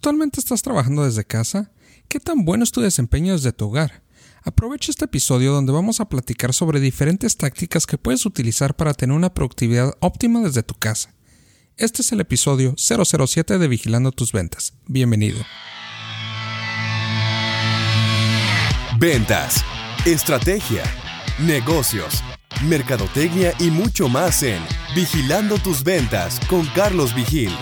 ¿Actualmente estás trabajando desde casa? ¿Qué tan bueno es tu desempeño desde tu hogar? Aprovecha este episodio donde vamos a platicar sobre diferentes tácticas que puedes utilizar para tener una productividad óptima desde tu casa. Este es el episodio 007 de Vigilando tus ventas. Bienvenido. Ventas, estrategia, negocios, mercadotecnia y mucho más en Vigilando tus ventas con Carlos Vigil.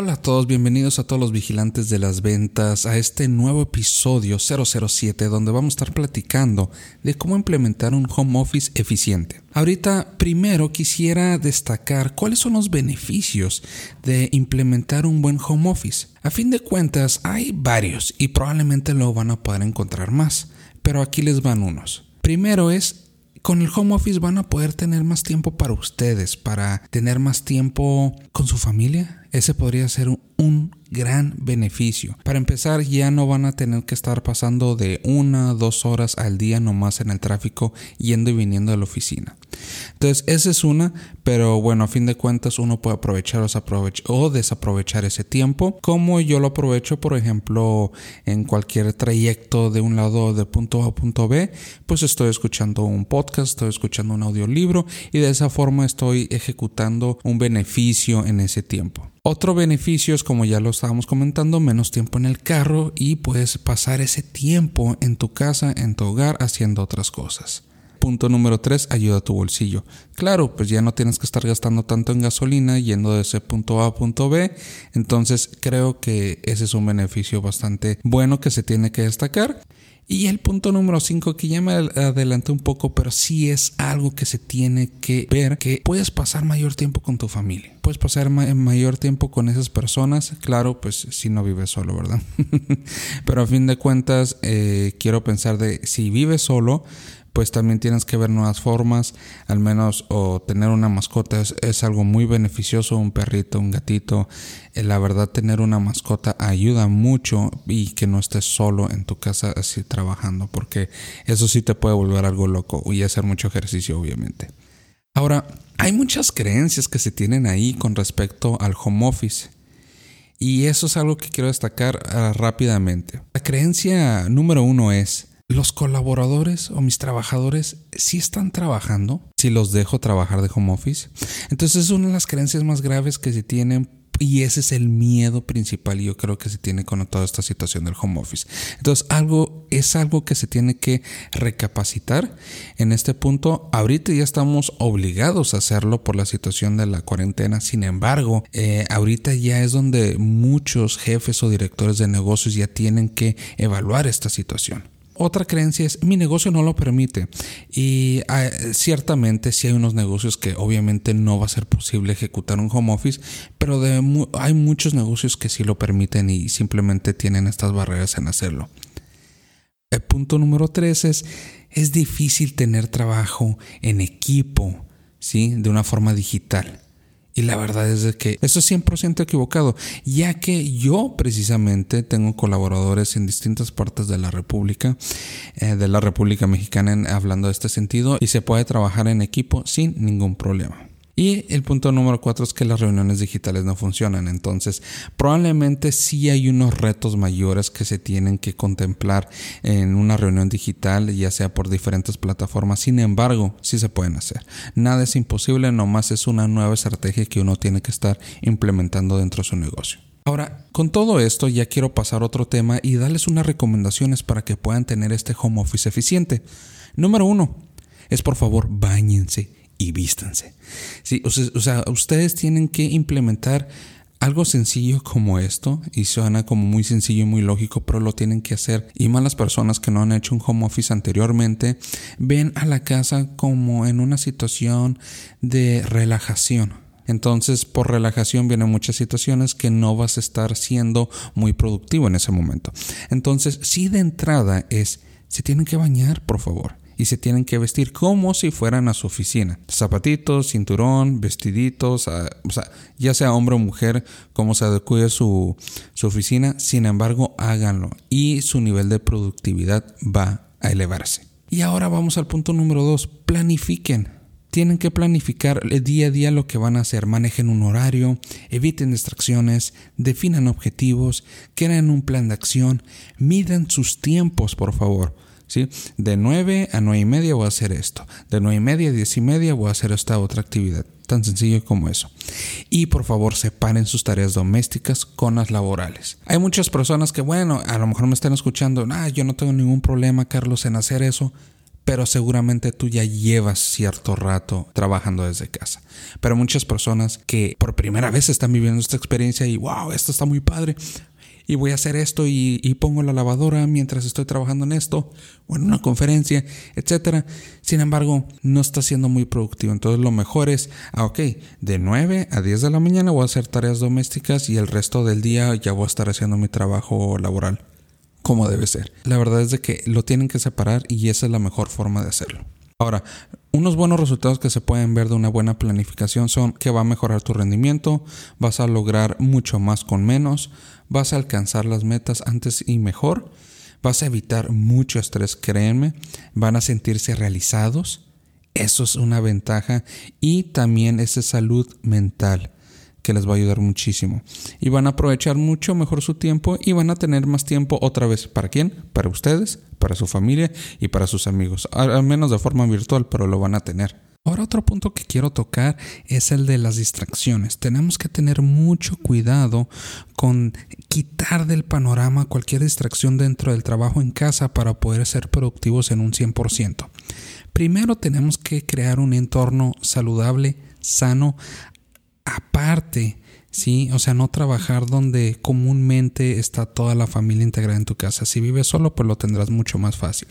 Hola a todos, bienvenidos a todos los vigilantes de las ventas a este nuevo episodio 007 donde vamos a estar platicando de cómo implementar un home office eficiente. Ahorita primero quisiera destacar cuáles son los beneficios de implementar un buen home office. A fin de cuentas hay varios y probablemente lo van a poder encontrar más, pero aquí les van unos. Primero es con el home office van a poder tener más tiempo para ustedes, para tener más tiempo con su familia. Ese podría ser un, gran beneficio. Para empezar, ya no van a tener que estar pasando de una, dos horas al día nomás en el tráfico yendo y viniendo de la oficina. Entonces, esa es una, pero bueno, a fin de cuentas uno puede aprovechar o desaprovechar ese tiempo, como yo lo aprovecho, por ejemplo, en cualquier trayecto de un lado de punto A a punto B, pues estoy escuchando un podcast, estoy escuchando un audiolibro y de esa forma estoy ejecutando un beneficio en ese tiempo. Otro beneficio es, como ya lo estábamos comentando, menos tiempo en el carro y puedes pasar ese tiempo en tu casa, en tu hogar, haciendo otras cosas. Punto número 3, ayuda a tu bolsillo. Claro, pues ya no tienes que estar gastando tanto en gasolina yendo de ese punto A a punto B. Entonces creo que ese es un beneficio bastante bueno que se tiene que destacar. Y el punto número 5, que ya me adelanté un poco, pero sí es algo que se tiene que ver, que puedes pasar mayor tiempo con tu familia. Puedes pasar mayor tiempo con esas personas, claro, pues si no vives solo, ¿verdad? pero a fin de cuentas, eh, quiero pensar de si vives solo, pues también tienes que ver nuevas formas, al menos o tener una mascota es, algo muy beneficioso, un perrito, un gatito. Eh, la verdad tener una mascota ayuda mucho y que no estés solo en tu casa así trabajando, porque eso sí te puede volver algo loco y hacer mucho ejercicio obviamente. Ahora, hay muchas creencias que se tienen ahí con respecto al home office. Y eso es algo que quiero destacar ah, rápidamente. La creencia número uno es, los colaboradores o mis trabajadores sí están trabajando si los dejo trabajar de home office. Entonces es una de las creencias más graves que se tienen y ese es el miedo principal yo creo que se tiene con toda esta situación del home office. Entonces algo es algo que se tiene que recapacitar en este punto. Ahorita ya estamos obligados a hacerlo por la situación de la cuarentena. Sin embargo, eh, ahorita ya es donde muchos jefes o directores de negocios ya tienen que evaluar esta situación. Otra creencia es mi negocio no lo permite y ah, ciertamente sí hay unos negocios que obviamente no va a ser posible ejecutar un home office, pero hay muchos negocios que sí lo permiten y simplemente tienen estas barreras en hacerlo. El punto número tres es es difícil tener trabajo en equipo, ¿sí? De una forma digital. Y la verdad es que eso es 100% equivocado, ya que yo precisamente tengo colaboradores en distintas partes de la República, eh, de la República Mexicana hablando de este sentido, y se puede trabajar en equipo sin ningún problema. Y el punto número cuatro es que las reuniones digitales no funcionan. Entonces, probablemente sí hay unos retos mayores que se tienen que contemplar en una reunión digital, ya sea por diferentes plataformas. Sin embargo, sí se pueden hacer. Nada es imposible, nomás es una nueva estrategia que uno tiene que estar implementando dentro de su negocio. Ahora, con todo esto ya quiero pasar a otro tema y darles unas recomendaciones para que puedan tener este home office eficiente. Número uno, es por favor bañense y vístanse. Sí, o sea, ustedes tienen que implementar algo sencillo como esto, y suena como muy sencillo y muy lógico, pero lo tienen que hacer. Y más las personas que no han hecho un home office anteriormente, ven a la casa como en una situación de relajación. Entonces, por relajación vienen muchas situaciones que no vas a estar siendo muy productivo en ese momento. Entonces, si de entrada es, se tienen que bañar, por favor y se tienen que vestir como si fueran a su oficina. Zapatitos, cinturón, vestiditos, o sea, ya sea hombre o mujer, como se adecue su, su oficina, sin embargo, háganlo y su nivel de productividad va a elevarse. Y ahora vamos al punto número dos, planifiquen. tienen que planificar día a día lo que van a hacer. Manejen un horario, eviten distracciones, definan objetivos, creen un plan de acción, midan sus tiempos, por favor. ¿Sí? De 9 a 9 y media voy a hacer esto. De 9 y media a 10 y media voy a hacer esta otra actividad. Tan sencillo como eso. Y por favor separen sus tareas domésticas con las laborales. Hay muchas personas que, bueno, a lo mejor me están escuchando, ah, yo no tengo ningún problema, Carlos, en hacer eso pero seguramente tú ya llevas cierto rato trabajando desde casa. Pero muchas personas que por primera vez están viviendo esta experiencia y wow, esto está muy padre. Y voy a hacer esto y, pongo la lavadora mientras estoy trabajando en esto o en una conferencia, etc. Sin embargo, no está siendo muy productivo. Entonces lo mejor es, ah, ok, de 9 a 10 de la mañana voy a hacer tareas domésticas y el resto del día ya voy a estar haciendo mi trabajo laboral como debe ser. La verdad es de que lo tienen que separar y esa es la mejor forma de hacerlo. Ahora, unos buenos resultados que se pueden ver de una buena planificación son que va a mejorar tu rendimiento, vas a lograr mucho más con menos, vas a alcanzar las metas antes y mejor, vas a evitar mucho estrés, créanme, van a sentirse realizados, eso es una ventaja y también esa salud mental que les va a ayudar muchísimo. Y van a aprovechar mucho mejor su tiempo y van a tener más tiempo otra vez. ¿Para quién? Para ustedes, para su familia y para sus amigos. Al menos de forma virtual, pero lo van a tener. Ahora otro punto que quiero tocar es el de las distracciones. Tenemos que tener mucho cuidado con quitar del panorama cualquier distracción dentro del trabajo en casa para poder ser productivos en un 100%. Primero tenemos que crear un entorno saludable, sano, aparte, ¿sí? O sea, no trabajar donde comúnmente está toda la familia integrada en tu casa. Si vives solo, pues lo tendrás mucho más fácil.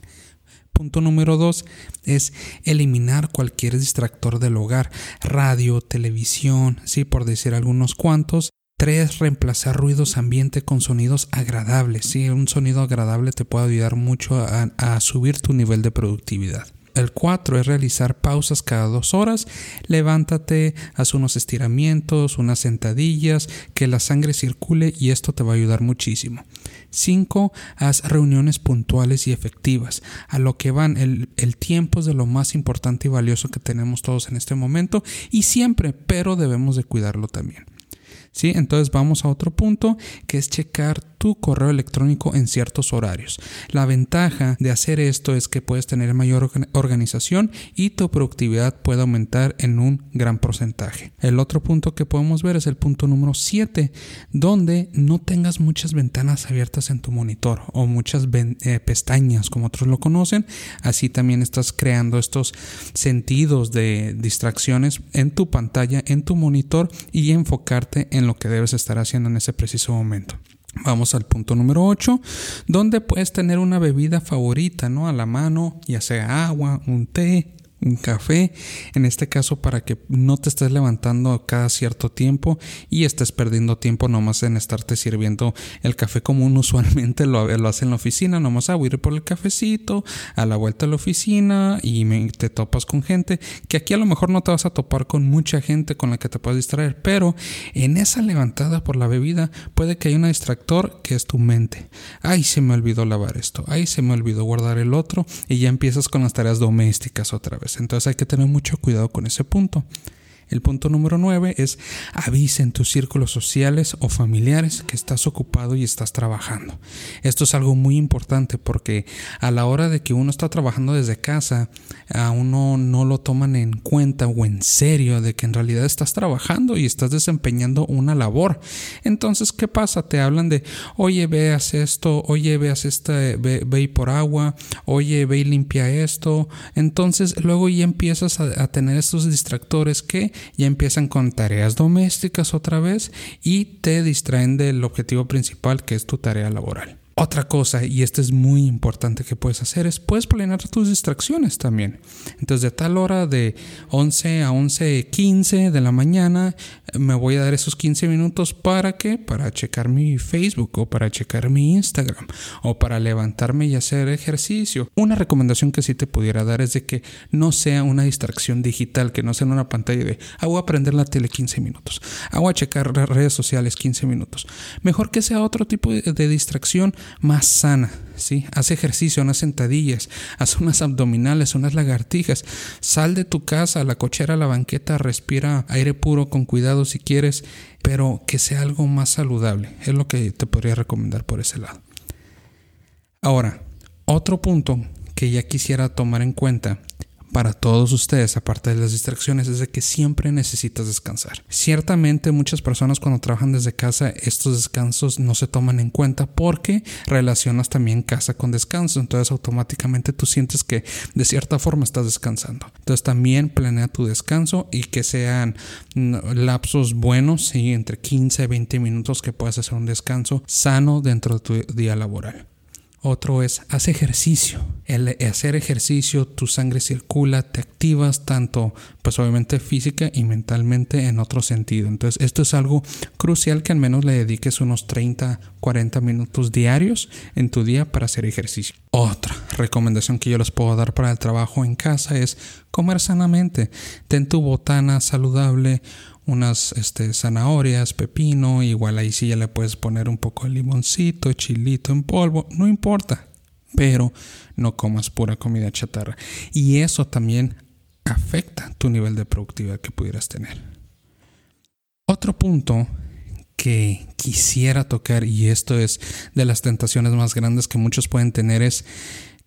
Punto número dos es eliminar cualquier distractor del hogar, radio, televisión, sí, por decir algunos cuantos. Tres, reemplazar ruidos ambiente con sonidos agradables. Sí, un sonido agradable te puede ayudar mucho a subir tu nivel de productividad. El 4 es realizar pausas cada dos horas. Levántate, haz unos estiramientos, unas sentadillas, que la sangre circule y esto te va a ayudar muchísimo. 5. Haz reuniones puntuales y efectivas. A lo que van, el, el, tiempo es de lo más importante y valioso que tenemos todos en este momento y siempre, pero debemos de cuidarlo también. ¿Sí? Entonces vamos a otro punto que es checar tu correo electrónico en ciertos horarios. La ventaja de hacer esto es que puedes tener mayor organización y tu productividad puede aumentar en un gran porcentaje. El otro punto que podemos ver es el punto número 7, donde no tengas muchas ventanas abiertas en tu monitor o muchas eh, pestañas como otros lo conocen. Así también estás creando estos sentidos de distracciones en tu pantalla, en tu monitor y enfocarte en lo que debes estar haciendo en ese preciso momento. Vamos al punto número 8, donde puedes tener una bebida favorita, ¿no? A la mano, ya sea agua, un té, un café, en este caso para que no te estés levantando cada cierto tiempo y estés perdiendo tiempo nomás en estarte sirviendo el café como uno usualmente lo, hace en la oficina, nomás a ir por el cafecito, a la vuelta a la oficina y te topas con gente, que aquí a lo mejor no te vas a topar con mucha gente con la que te puedes distraer, pero en esa levantada por la bebida puede que haya un distractor que es tu mente. Ay, se me olvidó lavar esto, ay, se me olvidó guardar el otro y ya empiezas con las tareas domésticas otra vez. Entonces hay que tener mucho cuidado con ese punto. El punto número 9 es avisa en tus círculos sociales o familiares que estás ocupado y estás trabajando. Esto es algo muy importante porque a la hora de que uno está trabajando desde casa, a uno no lo toman en cuenta o en serio de que en realidad estás trabajando y estás desempeñando una labor. Entonces, ¿qué pasa? Te hablan de, oye, veas esto, oye, veas este, ve, ve por agua, oye, ve y limpia esto. Entonces, luego ya empiezas a, a tener estos distractores que ya empiezan con tareas domésticas otra vez y te distraen del objetivo principal que es tu tarea laboral. Otra cosa, y esto es muy importante que puedes hacer, es puedes planear tus distracciones también. Entonces, de tal hora de 11 a 11.15 de la mañana, me voy a dar esos 15 minutos para qué? Para checar mi Facebook o para checar mi Instagram o para levantarme y hacer ejercicio. Una recomendación que sí te pudiera dar es de que no sea una distracción digital, que no sea una pantalla de hago a prender la tele 15 minutos, hago a checar redes sociales 15 minutos. Mejor que sea otro tipo de distracción más sana. ¿sí? Haz ejercicio, unas sentadillas, haz unas abdominales, unas lagartijas. Sal de tu casa, la cochera, la banqueta, respira aire puro con cuidado si quieres, pero que sea algo más saludable. Es lo que te podría recomendar por ese lado. Ahora, otro punto que ya quisiera tomar en cuenta para todos ustedes, aparte de las distracciones, es de que siempre necesitas descansar. Ciertamente muchas personas cuando trabajan desde casa estos descansos no se toman en cuenta porque relacionas también casa con descanso, entonces automáticamente tú sientes que de cierta forma estás descansando. Entonces también planea tu descanso y que sean lapsos buenos, ¿sí? entre 15 y 20 minutos que puedas hacer un descanso sano dentro de tu día laboral. Otro es, haz ejercicio. El hacer ejercicio, tu sangre circula, te activas tanto, pues obviamente física y mentalmente en otro sentido. Entonces, esto es algo crucial que al menos le dediques unos 30, 40 minutos diarios en tu día para hacer ejercicio. Otra recomendación que yo les puedo dar para el trabajo en casa es comer sanamente. Ten tu botana saludable, unas este, zanahorias, pepino, igual ahí sí ya le puedes poner un poco de limoncito, chilito en polvo, no importa, pero no comas pura comida chatarra. Y eso también afecta tu nivel de productividad que pudieras tener. Otro punto que quisiera tocar, y esto es de las tentaciones más grandes que muchos pueden tener, es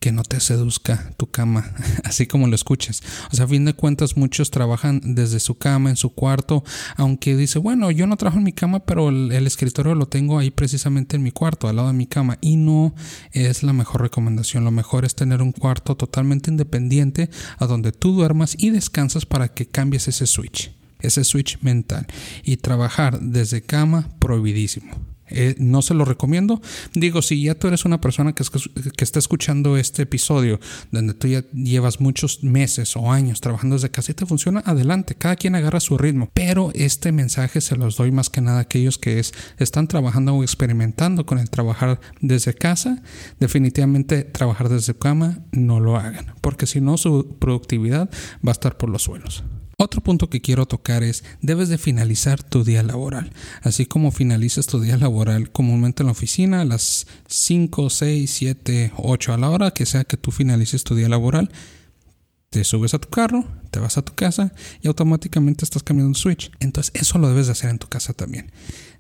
que no te seduzca tu cama, así como lo escuches. O sea, a fin de cuentas, muchos trabajan desde su cama, en su cuarto, aunque dice, bueno, yo no trabajo en mi cama, pero el, escritorio lo tengo ahí precisamente en mi cuarto, al lado de mi cama, y no es la mejor recomendación. Lo mejor es tener un cuarto totalmente independiente a donde tú duermas y descansas para que cambies ese switch, ese switch mental. Y trabajar desde cama, prohibidísimo. Eh, no se lo recomiendo. Digo, si ya tú eres una persona que, está escuchando este episodio, donde tú ya llevas muchos meses o años trabajando desde casa y te funciona, adelante, cada quien agarra su ritmo. Pero este mensaje se los doy más que nada a aquellos que es, están trabajando o experimentando con el trabajar desde casa. Definitivamente trabajar desde cama no lo hagan, porque si no su productividad va a estar por los suelos. Otro punto que quiero tocar es, debes de finalizar tu día laboral. Así como finalizas tu día laboral comúnmente en la oficina a las 5, 6, 7, 8 a la hora que sea que tú finalices tu día laboral, te subes a tu carro, te vas a tu casa y automáticamente estás cambiando un switch. Entonces eso lo debes de hacer en tu casa también.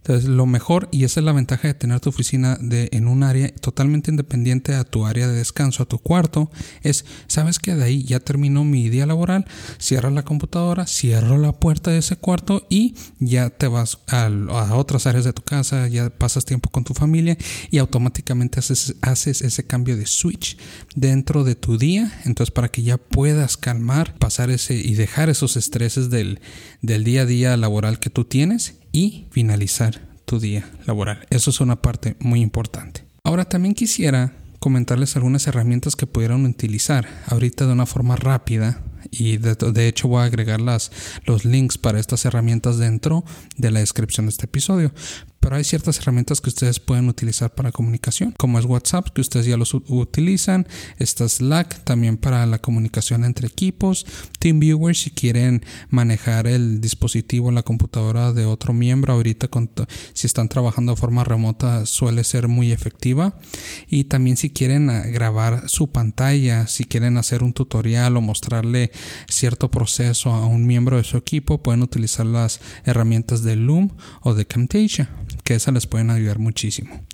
Entonces, lo mejor, y esa es la ventaja de tener tu oficina en un área totalmente independiente a tu área de descanso, a tu cuarto, es, sabes que de ahí ya terminó mi día laboral, cierra la computadora, cierro la puerta de ese cuarto y ya te vas a, a otras áreas de tu casa, ya pasas tiempo con tu familia y automáticamente haces, haces ese cambio de switch dentro de tu día, entonces para que ya puedas calmar, pasar ese y dejar esos estreses del, del día a día laboral que tú tienes y finalizar tu día laboral. Eso es una parte muy importante. Ahora también quisiera comentarles algunas herramientas que pudieran utilizar ahorita de una forma rápida y de, hecho voy a agregar las, los links para estas herramientas dentro de la descripción de este episodio. Pero hay ciertas herramientas que ustedes pueden utilizar para comunicación, como es WhatsApp, que ustedes ya los utilizan. Está Slack también para la comunicación entre equipos. TeamViewer si quieren manejar el dispositivo, la computadora de otro miembro. Ahorita si están trabajando de forma remota suele ser muy efectiva. Y también si quieren ah, grabar su pantalla, si quieren hacer un tutorial o mostrarle cierto proceso a un miembro de su equipo, pueden utilizar las herramientas de Loom o de Camtasia esas les pueden ayudar muchísimo.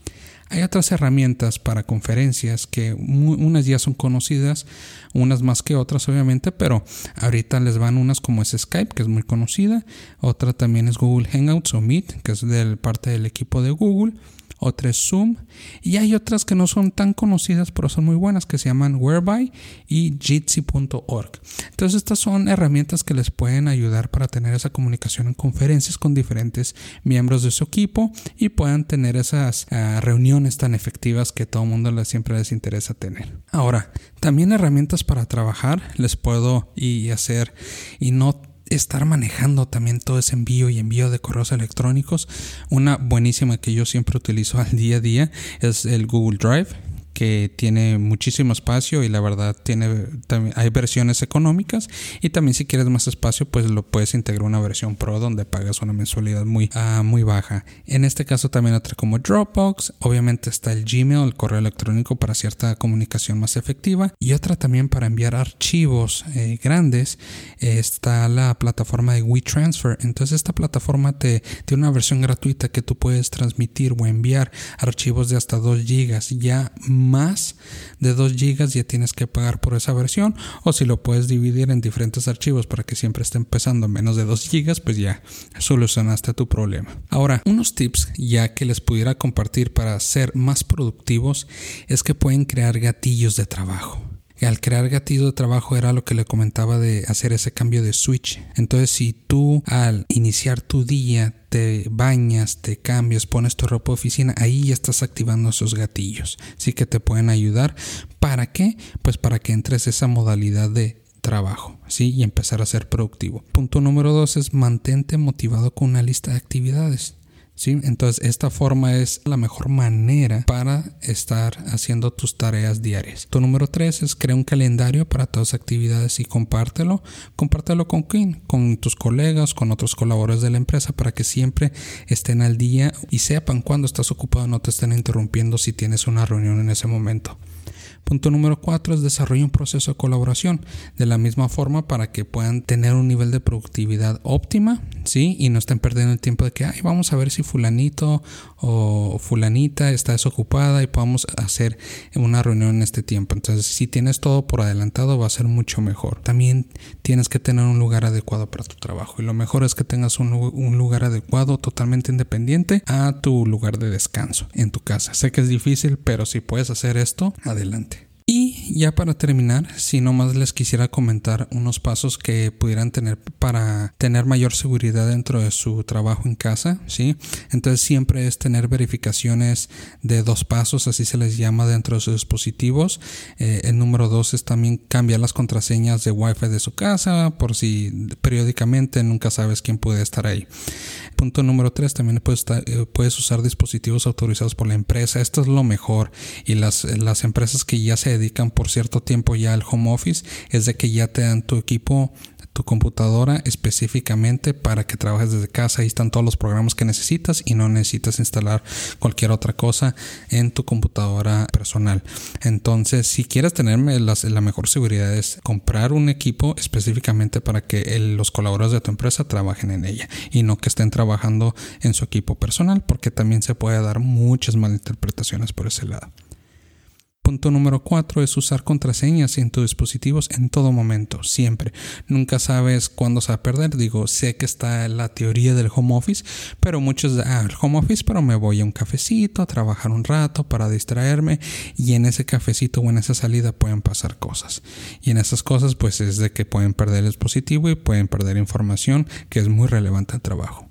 Hay otras herramientas para conferencias que unas ya son conocidas, unas más que otras obviamente, pero ahorita les van unas como es Skype, que es muy conocida, otra también es Google Hangouts o Meet, que es de parte del equipo de Google otra es Zoom y hay otras que no son tan conocidas pero son muy buenas que se llaman Whereby y Jitsi.org. Entonces estas son herramientas que les pueden ayudar para tener esa comunicación en conferencias con diferentes miembros de su equipo y puedan tener esas ah, reuniones tan efectivas que todo el mundo les, siempre les interesa tener. Ahora, también herramientas para trabajar les puedo y hacer y no estar manejando también todo ese envío y envío de correos electrónicos. Una buenísima que yo siempre utilizo al día a día es el Google Drive que tiene muchísimo espacio y la verdad tiene hay versiones económicas y también si quieres más espacio pues lo puedes integrar una versión pro donde pagas una mensualidad muy uh, muy baja. En este caso también otra como Dropbox obviamente está el Gmail el correo electrónico para cierta comunicación más efectiva y otra también para enviar archivos eh, grandes está la plataforma de WeTransfer. Entonces esta plataforma te tiene una versión gratuita que tú puedes transmitir o enviar archivos de hasta 2 gigas ya más de 2 gigas ya tienes que pagar por esa versión. O si lo puedes dividir en diferentes archivos para que siempre esté empezando menos de 2 gigas pues ya solucionaste tu problema. Ahora unos tips ya que les pudiera compartir para ser más productivos es que pueden crear gatillos de trabajo al crear gatillo de trabajo era lo que le comentaba de hacer ese cambio de switch. Entonces, si tú al iniciar tu día te bañas, te cambias, pones tu ropa de oficina, ahí ya estás activando esos gatillos. Sí que te pueden ayudar. ¿Para qué? Pues para que entres esa modalidad de trabajo, ¿sí? Y empezar a ser productivo. Punto número dos es mantente motivado con una lista de actividades. Entonces esta forma es la mejor manera para estar haciendo tus tareas diarias. Tu número tres es crear un calendario para todas las actividades y compártelo. Compártelo con quién, con tus colegas, con otros colaboradores de la empresa para que siempre estén al día y sepan cuando estás ocupado, no te estén interrumpiendo si tienes una reunión en ese momento. Punto número cuatro es desarrollar un proceso de colaboración de la misma forma para que puedan tener un nivel de productividad óptima, ¿sí? Y no estén perdiendo el tiempo de que, ay, vamos a ver si fulanito o fulanita está desocupada y podamos hacer una reunión en este tiempo. Entonces, si tienes todo por adelantado, va a ser mucho mejor. También tienes que tener un lugar adecuado para tu trabajo y lo mejor es que tengas un lugar adecuado totalmente independiente a tu lugar de descanso en tu casa. Sé que es difícil, pero si puedes hacer esto, adelante. Ya para terminar, si nomás les quisiera comentar unos pasos que pudieran tener para tener mayor seguridad dentro de su trabajo en casa, ¿sí? Entonces siempre es tener verificaciones de dos pasos, así se les llama dentro de sus dispositivos. Eh, el número dos es también cambiar las contraseñas de Wi-Fi de su casa, por si periódicamente nunca sabes quién puede estar ahí. Punto número tres, también puedes, eh, puedes usar dispositivos autorizados por la empresa. Esto es lo mejor. Y las, las empresas que ya se dedican por cierto tiempo ya al home office es de que ya te dan tu equipo tu computadora específicamente para que trabajes desde casa. Ahí están todos los programas que necesitas y no necesitas instalar cualquier otra cosa en tu computadora personal. Entonces, si quieres tener la, mejor seguridad es comprar un equipo específicamente para que los colaboradores de tu empresa trabajen en ella y no que estén trabajando en su equipo personal porque también se puede dar muchas malinterpretaciones por ese lado. Punto número cuatro es usar contraseñas en tus dispositivos en todo momento, siempre. Nunca sabes cuándo se va a perder. Digo, sé que está la teoría del home office, pero muchos, ah, el home office, pero me voy a un cafecito a trabajar un rato para distraerme y en ese cafecito o en esa salida pueden pasar cosas. Y en esas cosas, pues es de que pueden perder el dispositivo y pueden perder información que es muy relevante al trabajo.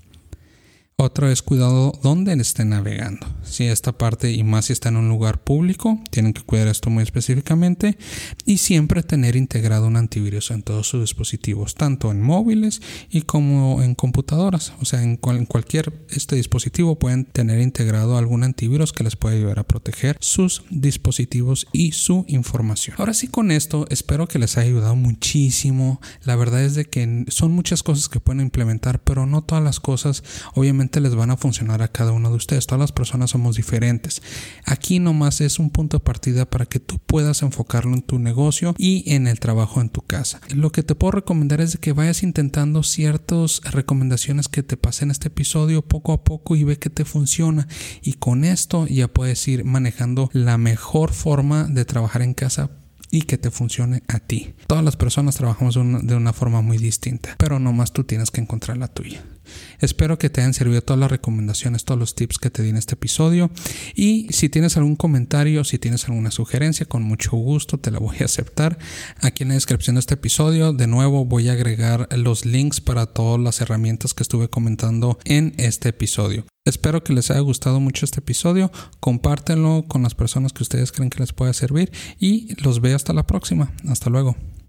Otro es cuidado dónde estén navegando. Si esta parte y más si está en un lugar público, tienen que cuidar esto muy específicamente y siempre tener integrado un antivirus en todos sus dispositivos, tanto en móviles y como en computadoras. O sea, en, cualquier este dispositivo pueden tener integrado algún antivirus que les pueda ayudar a proteger sus dispositivos y su información. Ahora sí con esto espero que les haya ayudado muchísimo. La verdad es de que son muchas cosas que pueden implementar, pero no todas las cosas obviamente les van a funcionar a cada uno de ustedes. Todas las personas somos diferentes. Aquí nomás es un punto de partida para que tú puedas enfocarlo en tu negocio y en el trabajo en tu casa. Lo que te puedo recomendar es que vayas intentando ciertas recomendaciones que te pasé en este episodio poco a poco y ve que te funciona. Y con esto ya puedes ir manejando la mejor forma de trabajar en casa y que te funcione a ti. Todas las personas trabajamos de una forma muy distinta, pero nomás tú tienes que encontrar la tuya. Espero que te hayan servido todas las recomendaciones, todos los tips que te di en este episodio. Y si tienes algún comentario, si tienes alguna sugerencia, con mucho gusto te la voy a aceptar. Aquí en la descripción de este episodio, de nuevo voy a agregar los links para todas las herramientas que estuve comentando en este episodio. Espero que les haya gustado mucho este episodio. Compártenlo con las personas que ustedes creen que les pueda servir y los veo hasta la próxima. Hasta luego.